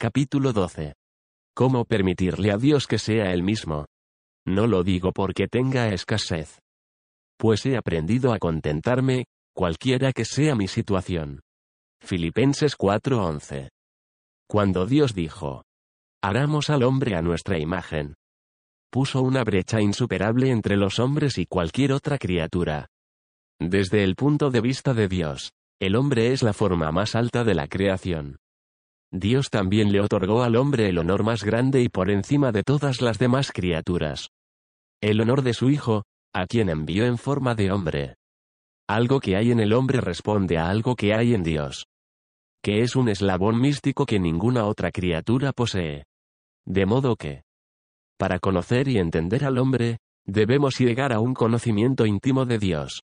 Capítulo 12. ¿Cómo permitirle a Dios que sea el mismo? No lo digo porque tenga escasez. Pues he aprendido a contentarme, cualquiera que sea mi situación. Filipenses 4:11. Cuando Dios dijo, Haramos al hombre a nuestra imagen. Puso una brecha insuperable entre los hombres y cualquier otra criatura. Desde el punto de vista de Dios, el hombre es la forma más alta de la creación. Dios también le otorgó al hombre el honor más grande y por encima de todas las demás criaturas. El honor de su Hijo, a quien envió en forma de hombre. Algo que hay en el hombre responde a algo que hay en Dios. Que es un eslabón místico que ninguna otra criatura posee. De modo que, para conocer y entender al hombre, debemos llegar a un conocimiento íntimo de Dios.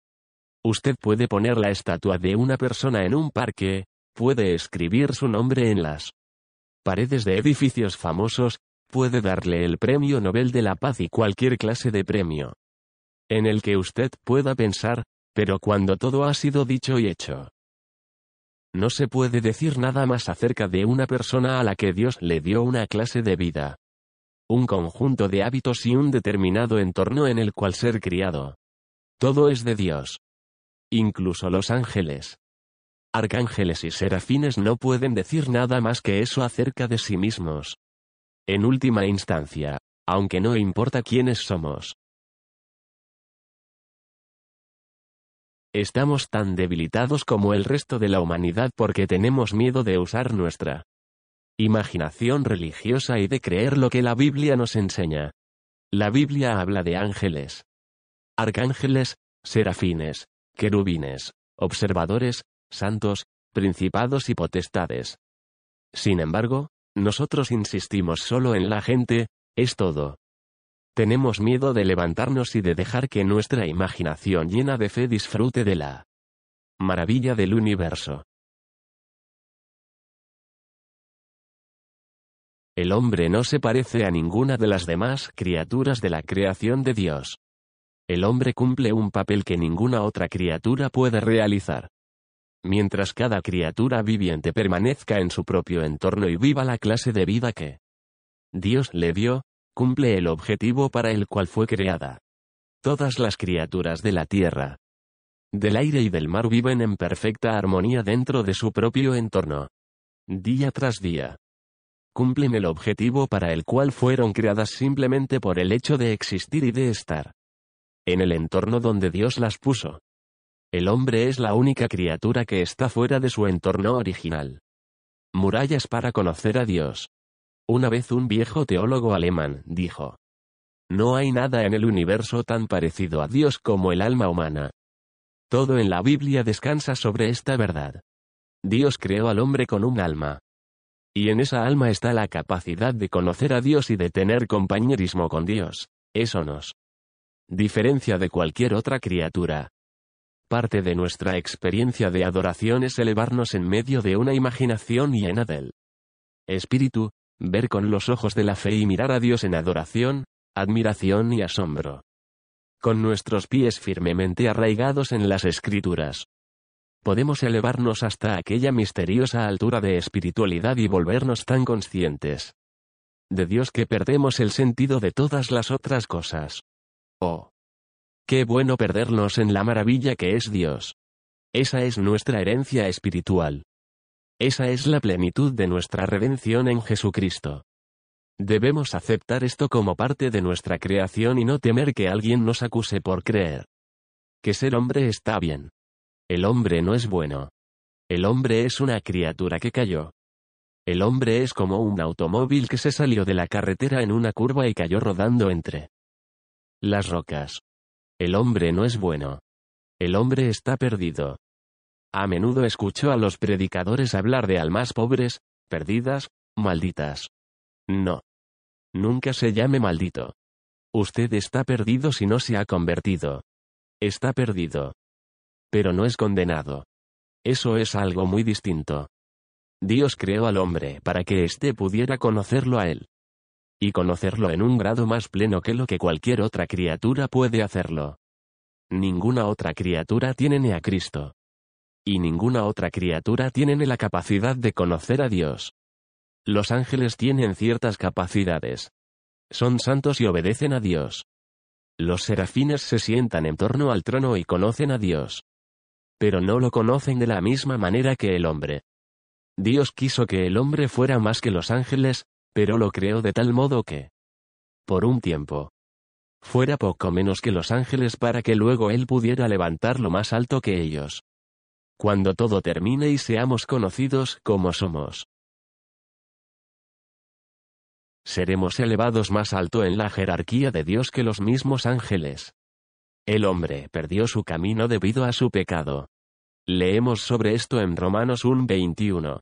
Usted puede poner la estatua de una persona en un parque, puede escribir su nombre en las paredes de edificios famosos, puede darle el Premio Nobel de la Paz y cualquier clase de premio en el que usted pueda pensar, pero cuando todo ha sido dicho y hecho. No se puede decir nada más acerca de una persona a la que Dios le dio una clase de vida. Un conjunto de hábitos y un determinado entorno en el cual ser criado. Todo es de Dios. Incluso los ángeles. Arcángeles y serafines no pueden decir nada más que eso acerca de sí mismos. En última instancia, aunque no importa quiénes somos. Estamos tan debilitados como el resto de la humanidad porque tenemos miedo de usar nuestra imaginación religiosa y de creer lo que la Biblia nos enseña. La Biblia habla de ángeles, arcángeles, serafines, querubines, observadores, santos, principados y potestades. Sin embargo, nosotros insistimos solo en la gente, es todo. Tenemos miedo de levantarnos y de dejar que nuestra imaginación llena de fe disfrute de la maravilla del universo. El hombre no se parece a ninguna de las demás criaturas de la creación de Dios. El hombre cumple un papel que ninguna otra criatura puede realizar. Mientras cada criatura viviente permanezca en su propio entorno y viva la clase de vida que Dios le dio, cumple el objetivo para el cual fue creada. Todas las criaturas de la tierra, del aire y del mar viven en perfecta armonía dentro de su propio entorno. Día tras día. Cumplen el objetivo para el cual fueron creadas simplemente por el hecho de existir y de estar en el entorno donde Dios las puso. El hombre es la única criatura que está fuera de su entorno original. Murallas para conocer a Dios. Una vez un viejo teólogo alemán dijo. No hay nada en el universo tan parecido a Dios como el alma humana. Todo en la Biblia descansa sobre esta verdad. Dios creó al hombre con un alma. Y en esa alma está la capacidad de conocer a Dios y de tener compañerismo con Dios. Eso nos diferencia de cualquier otra criatura. Parte de nuestra experiencia de adoración es elevarnos en medio de una imaginación llena del espíritu, ver con los ojos de la fe y mirar a Dios en adoración, admiración y asombro. Con nuestros pies firmemente arraigados en las escrituras. Podemos elevarnos hasta aquella misteriosa altura de espiritualidad y volvernos tan conscientes de Dios que perdemos el sentido de todas las otras cosas. Oh. Qué bueno perdernos en la maravilla que es Dios. Esa es nuestra herencia espiritual. Esa es la plenitud de nuestra redención en Jesucristo. Debemos aceptar esto como parte de nuestra creación y no temer que alguien nos acuse por creer que ser hombre está bien. El hombre no es bueno. El hombre es una criatura que cayó. El hombre es como un automóvil que se salió de la carretera en una curva y cayó rodando entre las rocas. El hombre no es bueno. El hombre está perdido. A menudo escucho a los predicadores hablar de almas pobres, perdidas, malditas. No. Nunca se llame maldito. Usted está perdido si no se ha convertido. Está perdido. Pero no es condenado. Eso es algo muy distinto. Dios creó al hombre para que éste pudiera conocerlo a él y conocerlo en un grado más pleno que lo que cualquier otra criatura puede hacerlo. Ninguna otra criatura tiene ni a Cristo. Y ninguna otra criatura tiene ni la capacidad de conocer a Dios. Los ángeles tienen ciertas capacidades. Son santos y obedecen a Dios. Los serafines se sientan en torno al trono y conocen a Dios. Pero no lo conocen de la misma manera que el hombre. Dios quiso que el hombre fuera más que los ángeles, pero lo creó de tal modo que, por un tiempo, fuera poco menos que los ángeles para que luego él pudiera levantarlo más alto que ellos. Cuando todo termine y seamos conocidos como somos seremos elevados más alto en la jerarquía de Dios que los mismos ángeles. El hombre perdió su camino debido a su pecado. Leemos sobre esto en Romanos 1:21.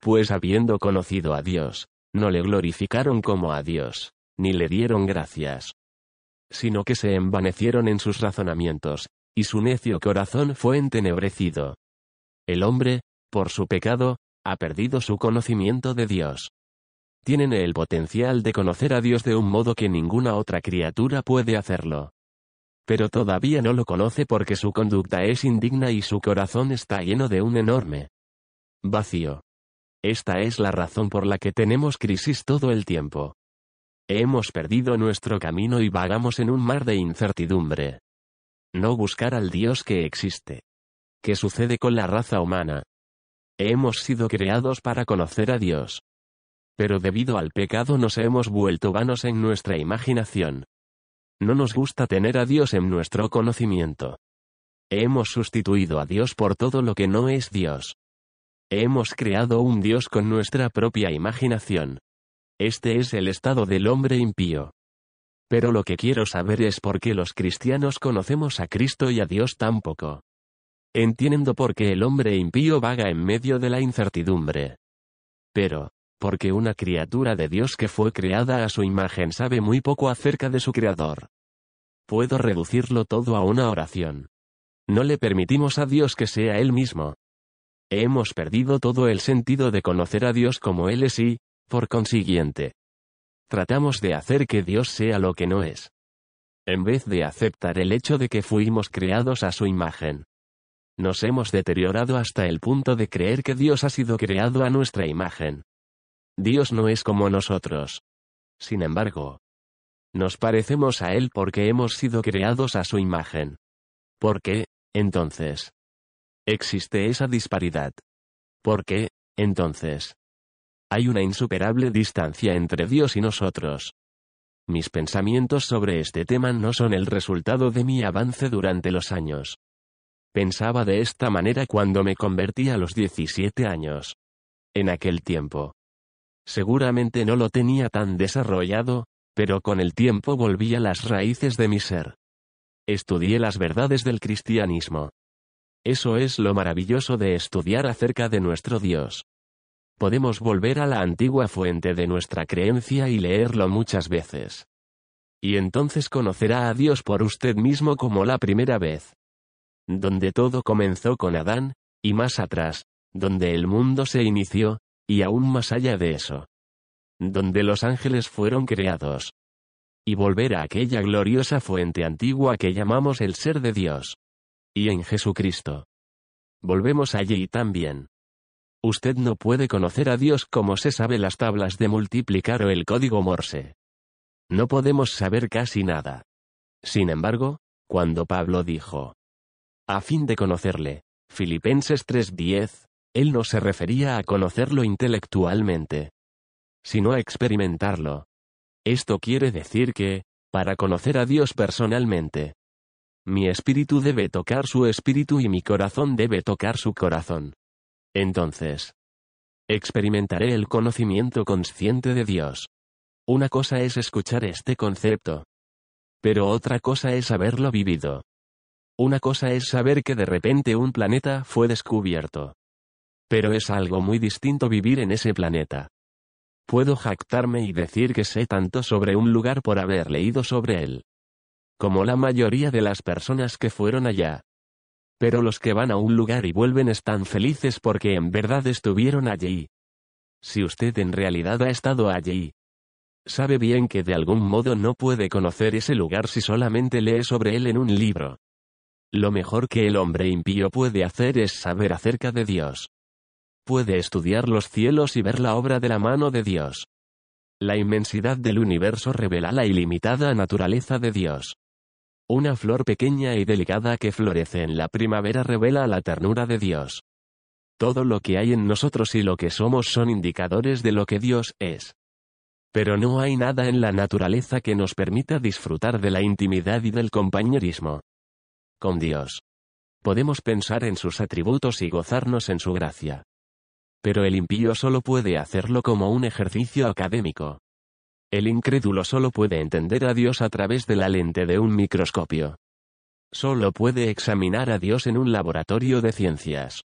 Pues habiendo conocido a Dios, no le glorificaron como a Dios, ni le dieron gracias, sino que se envanecieron en sus razonamientos, y su necio corazón fue entenebrecido. El hombre, por su pecado, ha perdido su conocimiento de Dios tienen el potencial de conocer a Dios de un modo que ninguna otra criatura puede hacerlo. Pero todavía no lo conoce porque su conducta es indigna y su corazón está lleno de un enorme vacío. Esta es la razón por la que tenemos crisis todo el tiempo. Hemos perdido nuestro camino y vagamos en un mar de incertidumbre. No buscar al Dios que existe. ¿Qué sucede con la raza humana? Hemos sido creados para conocer a Dios pero debido al pecado nos hemos vuelto vanos en nuestra imaginación. No nos gusta tener a Dios en nuestro conocimiento. Hemos sustituido a Dios por todo lo que no es Dios. Hemos creado un Dios con nuestra propia imaginación. Este es el estado del hombre impío. Pero lo que quiero saber es por qué los cristianos conocemos a Cristo y a Dios tan poco. Entiendo por qué el hombre impío vaga en medio de la incertidumbre. Pero, porque una criatura de Dios que fue creada a su imagen sabe muy poco acerca de su creador. Puedo reducirlo todo a una oración. No le permitimos a Dios que sea Él mismo. Hemos perdido todo el sentido de conocer a Dios como Él es y, por consiguiente, tratamos de hacer que Dios sea lo que no es. En vez de aceptar el hecho de que fuimos creados a su imagen. Nos hemos deteriorado hasta el punto de creer que Dios ha sido creado a nuestra imagen. Dios no es como nosotros. Sin embargo, nos parecemos a Él porque hemos sido creados a su imagen. ¿Por qué, entonces? Existe esa disparidad. ¿Por qué, entonces? Hay una insuperable distancia entre Dios y nosotros. Mis pensamientos sobre este tema no son el resultado de mi avance durante los años. Pensaba de esta manera cuando me convertí a los 17 años. En aquel tiempo, Seguramente no lo tenía tan desarrollado, pero con el tiempo volví a las raíces de mi ser. Estudié las verdades del cristianismo. Eso es lo maravilloso de estudiar acerca de nuestro Dios. Podemos volver a la antigua fuente de nuestra creencia y leerlo muchas veces. Y entonces conocerá a Dios por usted mismo como la primera vez. Donde todo comenzó con Adán, y más atrás, donde el mundo se inició, y aún más allá de eso. Donde los ángeles fueron creados. Y volver a aquella gloriosa fuente antigua que llamamos el ser de Dios. Y en Jesucristo. Volvemos allí también. Usted no puede conocer a Dios como se sabe las tablas de multiplicar o el código Morse. No podemos saber casi nada. Sin embargo, cuando Pablo dijo, a fin de conocerle, Filipenses 3:10, él no se refería a conocerlo intelectualmente, sino a experimentarlo. Esto quiere decir que, para conocer a Dios personalmente, mi espíritu debe tocar su espíritu y mi corazón debe tocar su corazón. Entonces, experimentaré el conocimiento consciente de Dios. Una cosa es escuchar este concepto. Pero otra cosa es haberlo vivido. Una cosa es saber que de repente un planeta fue descubierto. Pero es algo muy distinto vivir en ese planeta. Puedo jactarme y decir que sé tanto sobre un lugar por haber leído sobre él. Como la mayoría de las personas que fueron allá. Pero los que van a un lugar y vuelven están felices porque en verdad estuvieron allí. Si usted en realidad ha estado allí, sabe bien que de algún modo no puede conocer ese lugar si solamente lee sobre él en un libro. Lo mejor que el hombre impío puede hacer es saber acerca de Dios puede estudiar los cielos y ver la obra de la mano de Dios. La inmensidad del universo revela la ilimitada naturaleza de Dios. Una flor pequeña y delicada que florece en la primavera revela la ternura de Dios. Todo lo que hay en nosotros y lo que somos son indicadores de lo que Dios es. Pero no hay nada en la naturaleza que nos permita disfrutar de la intimidad y del compañerismo. Con Dios. Podemos pensar en sus atributos y gozarnos en su gracia. Pero el impío solo puede hacerlo como un ejercicio académico. El incrédulo solo puede entender a Dios a través de la lente de un microscopio. Solo puede examinar a Dios en un laboratorio de ciencias.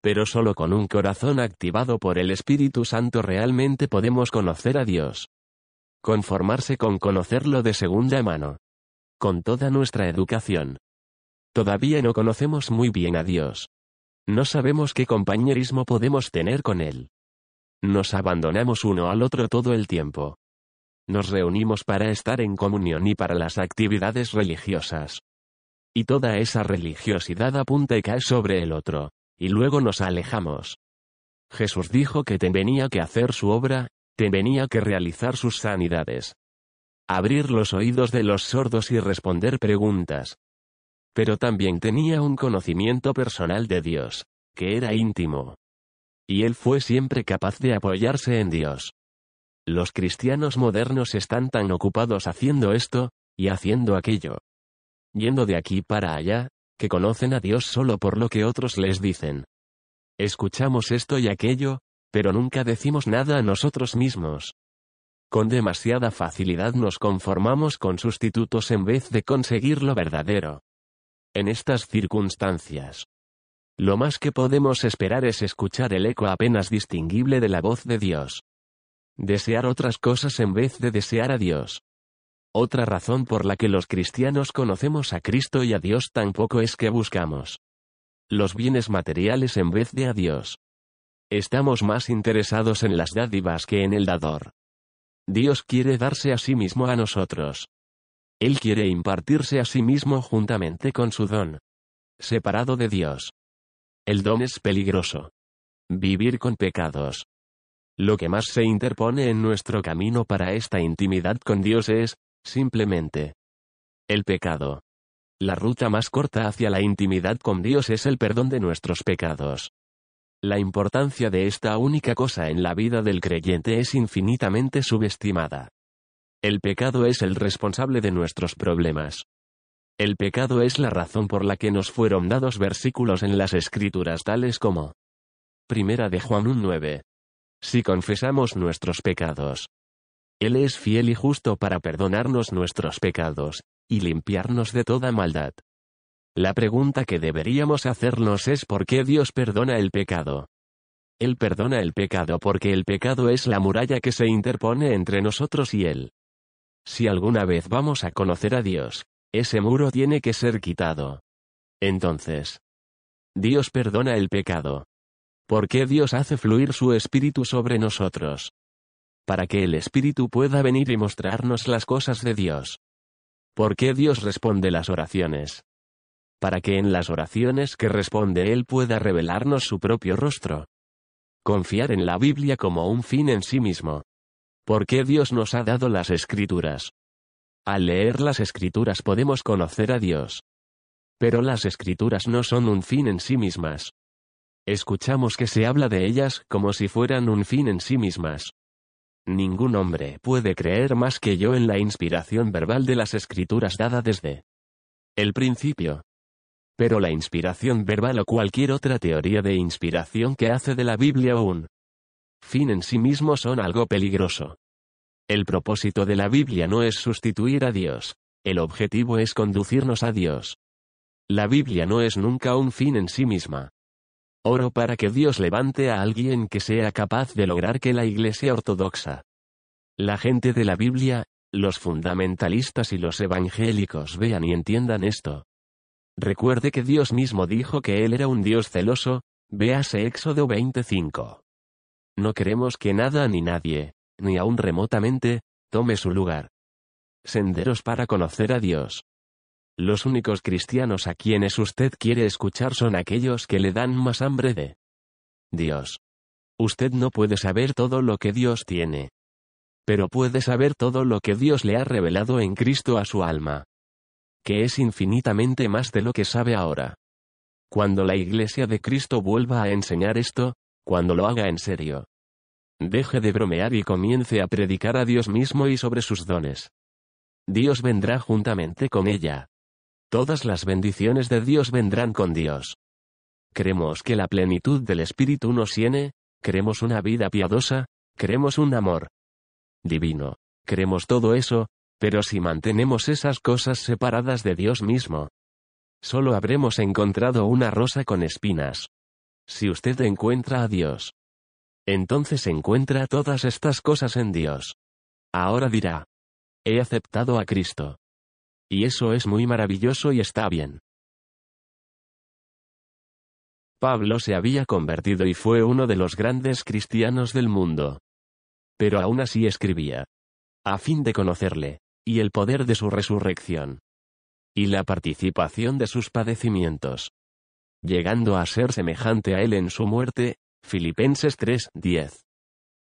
Pero solo con un corazón activado por el Espíritu Santo realmente podemos conocer a Dios. Conformarse con conocerlo de segunda mano. Con toda nuestra educación. Todavía no conocemos muy bien a Dios. No sabemos qué compañerismo podemos tener con Él. Nos abandonamos uno al otro todo el tiempo. Nos reunimos para estar en comunión y para las actividades religiosas. Y toda esa religiosidad apunta y cae sobre el otro y luego nos alejamos. Jesús dijo que tenía que hacer su obra, tenía que realizar sus sanidades. Abrir los oídos de los sordos y responder preguntas. Pero también tenía un conocimiento personal de Dios, que era íntimo. Y él fue siempre capaz de apoyarse en Dios. Los cristianos modernos están tan ocupados haciendo esto, y haciendo aquello. Yendo de aquí para allá, que conocen a Dios solo por lo que otros les dicen. Escuchamos esto y aquello, pero nunca decimos nada a nosotros mismos. Con demasiada facilidad nos conformamos con sustitutos en vez de conseguir lo verdadero. En estas circunstancias, lo más que podemos esperar es escuchar el eco apenas distinguible de la voz de Dios. Desear otras cosas en vez de desear a Dios. Otra razón por la que los cristianos conocemos a Cristo y a Dios tampoco es que buscamos los bienes materiales en vez de a Dios. Estamos más interesados en las dádivas que en el dador. Dios quiere darse a sí mismo a nosotros. Él quiere impartirse a sí mismo juntamente con su don. Separado de Dios. El don es peligroso. Vivir con pecados. Lo que más se interpone en nuestro camino para esta intimidad con Dios es, Simplemente. El pecado. La ruta más corta hacia la intimidad con Dios es el perdón de nuestros pecados. La importancia de esta única cosa en la vida del creyente es infinitamente subestimada. El pecado es el responsable de nuestros problemas. El pecado es la razón por la que nos fueron dados versículos en las escrituras tales como Primera de Juan 1.9. Si confesamos nuestros pecados, él es fiel y justo para perdonarnos nuestros pecados, y limpiarnos de toda maldad. La pregunta que deberíamos hacernos es por qué Dios perdona el pecado. Él perdona el pecado porque el pecado es la muralla que se interpone entre nosotros y Él. Si alguna vez vamos a conocer a Dios, ese muro tiene que ser quitado. Entonces, Dios perdona el pecado. ¿Por qué Dios hace fluir su espíritu sobre nosotros? para que el Espíritu pueda venir y mostrarnos las cosas de Dios. ¿Por qué Dios responde las oraciones? Para que en las oraciones que responde Él pueda revelarnos su propio rostro. Confiar en la Biblia como un fin en sí mismo. ¿Por qué Dios nos ha dado las escrituras? Al leer las escrituras podemos conocer a Dios. Pero las escrituras no son un fin en sí mismas. Escuchamos que se habla de ellas como si fueran un fin en sí mismas. Ningún hombre puede creer más que yo en la inspiración verbal de las escrituras dada desde el principio. Pero la inspiración verbal o cualquier otra teoría de inspiración que hace de la Biblia un fin en sí mismo son algo peligroso. El propósito de la Biblia no es sustituir a Dios, el objetivo es conducirnos a Dios. La Biblia no es nunca un fin en sí misma. Oro para que Dios levante a alguien que sea capaz de lograr que la Iglesia Ortodoxa, la gente de la Biblia, los fundamentalistas y los evangélicos vean y entiendan esto. Recuerde que Dios mismo dijo que Él era un Dios celoso, véase Éxodo 25. No queremos que nada ni nadie, ni aun remotamente, tome su lugar. Senderos para conocer a Dios. Los únicos cristianos a quienes usted quiere escuchar son aquellos que le dan más hambre de Dios. Usted no puede saber todo lo que Dios tiene. Pero puede saber todo lo que Dios le ha revelado en Cristo a su alma. Que es infinitamente más de lo que sabe ahora. Cuando la Iglesia de Cristo vuelva a enseñar esto, cuando lo haga en serio. Deje de bromear y comience a predicar a Dios mismo y sobre sus dones. Dios vendrá juntamente con ella. Todas las bendiciones de Dios vendrán con Dios. Queremos que la plenitud del Espíritu nos llene, queremos una vida piadosa, queremos un amor divino, queremos todo eso, pero si mantenemos esas cosas separadas de Dios mismo, solo habremos encontrado una rosa con espinas. Si usted encuentra a Dios, entonces encuentra todas estas cosas en Dios. Ahora dirá, he aceptado a Cristo. Y eso es muy maravilloso y está bien. Pablo se había convertido y fue uno de los grandes cristianos del mundo. Pero aún así escribía. A fin de conocerle, y el poder de su resurrección. Y la participación de sus padecimientos. Llegando a ser semejante a él en su muerte, Filipenses 3:10.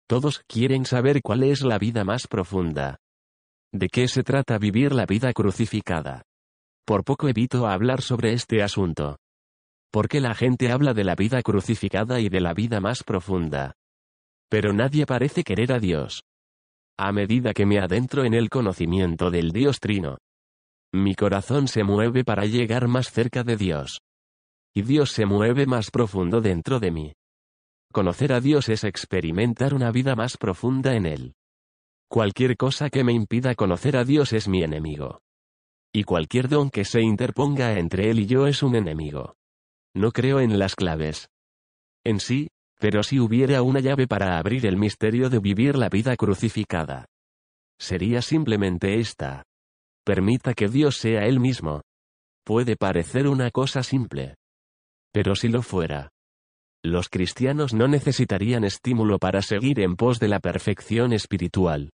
Todos quieren saber cuál es la vida más profunda. ¿De qué se trata vivir la vida crucificada? Por poco evito hablar sobre este asunto. Porque la gente habla de la vida crucificada y de la vida más profunda. Pero nadie parece querer a Dios. A medida que me adentro en el conocimiento del Dios Trino, mi corazón se mueve para llegar más cerca de Dios. Y Dios se mueve más profundo dentro de mí. Conocer a Dios es experimentar una vida más profunda en Él. Cualquier cosa que me impida conocer a Dios es mi enemigo. Y cualquier don que se interponga entre Él y yo es un enemigo. No creo en las claves. En sí, pero si hubiera una llave para abrir el misterio de vivir la vida crucificada. Sería simplemente esta. Permita que Dios sea Él mismo. Puede parecer una cosa simple. Pero si lo fuera, los cristianos no necesitarían estímulo para seguir en pos de la perfección espiritual.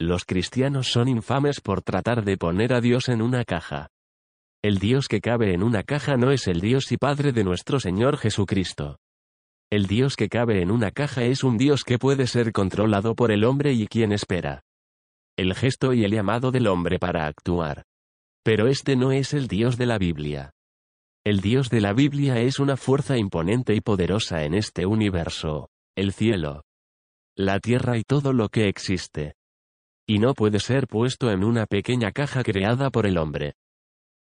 Los cristianos son infames por tratar de poner a Dios en una caja. El Dios que cabe en una caja no es el Dios y Padre de nuestro Señor Jesucristo. El Dios que cabe en una caja es un Dios que puede ser controlado por el hombre y quien espera. El gesto y el llamado del hombre para actuar. Pero este no es el Dios de la Biblia. El Dios de la Biblia es una fuerza imponente y poderosa en este universo, el cielo, la tierra y todo lo que existe. Y no puede ser puesto en una pequeña caja creada por el hombre.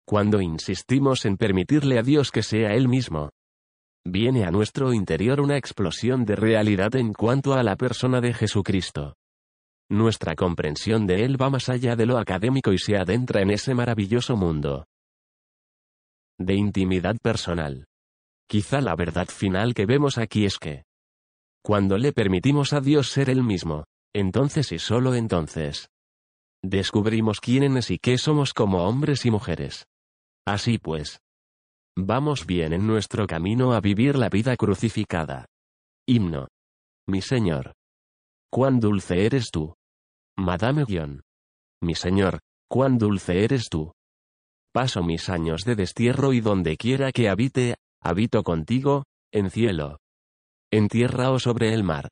Cuando insistimos en permitirle a Dios que sea Él mismo, viene a nuestro interior una explosión de realidad en cuanto a la persona de Jesucristo. Nuestra comprensión de Él va más allá de lo académico y se adentra en ese maravilloso mundo de intimidad personal. Quizá la verdad final que vemos aquí es que, cuando le permitimos a Dios ser Él mismo, entonces y solo entonces, descubrimos quiénes y qué somos como hombres y mujeres. Así pues, vamos bien en nuestro camino a vivir la vida crucificada. Himno. Mi Señor. Cuán dulce eres tú. Madame Guion. Mi Señor, cuán dulce eres tú. Paso mis años de destierro y donde quiera que habite, habito contigo, en cielo. En tierra o sobre el mar.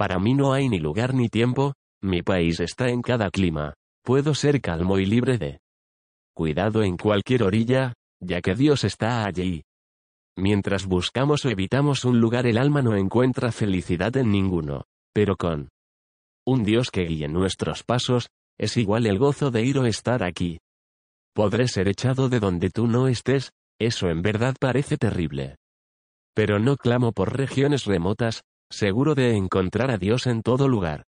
Para mí no hay ni lugar ni tiempo, mi país está en cada clima, puedo ser calmo y libre de cuidado en cualquier orilla, ya que Dios está allí. Mientras buscamos o evitamos un lugar el alma no encuentra felicidad en ninguno, pero con un Dios que guíe nuestros pasos, es igual el gozo de ir o estar aquí. Podré ser echado de donde tú no estés, eso en verdad parece terrible. Pero no clamo por regiones remotas, seguro de encontrar a Dios en todo lugar.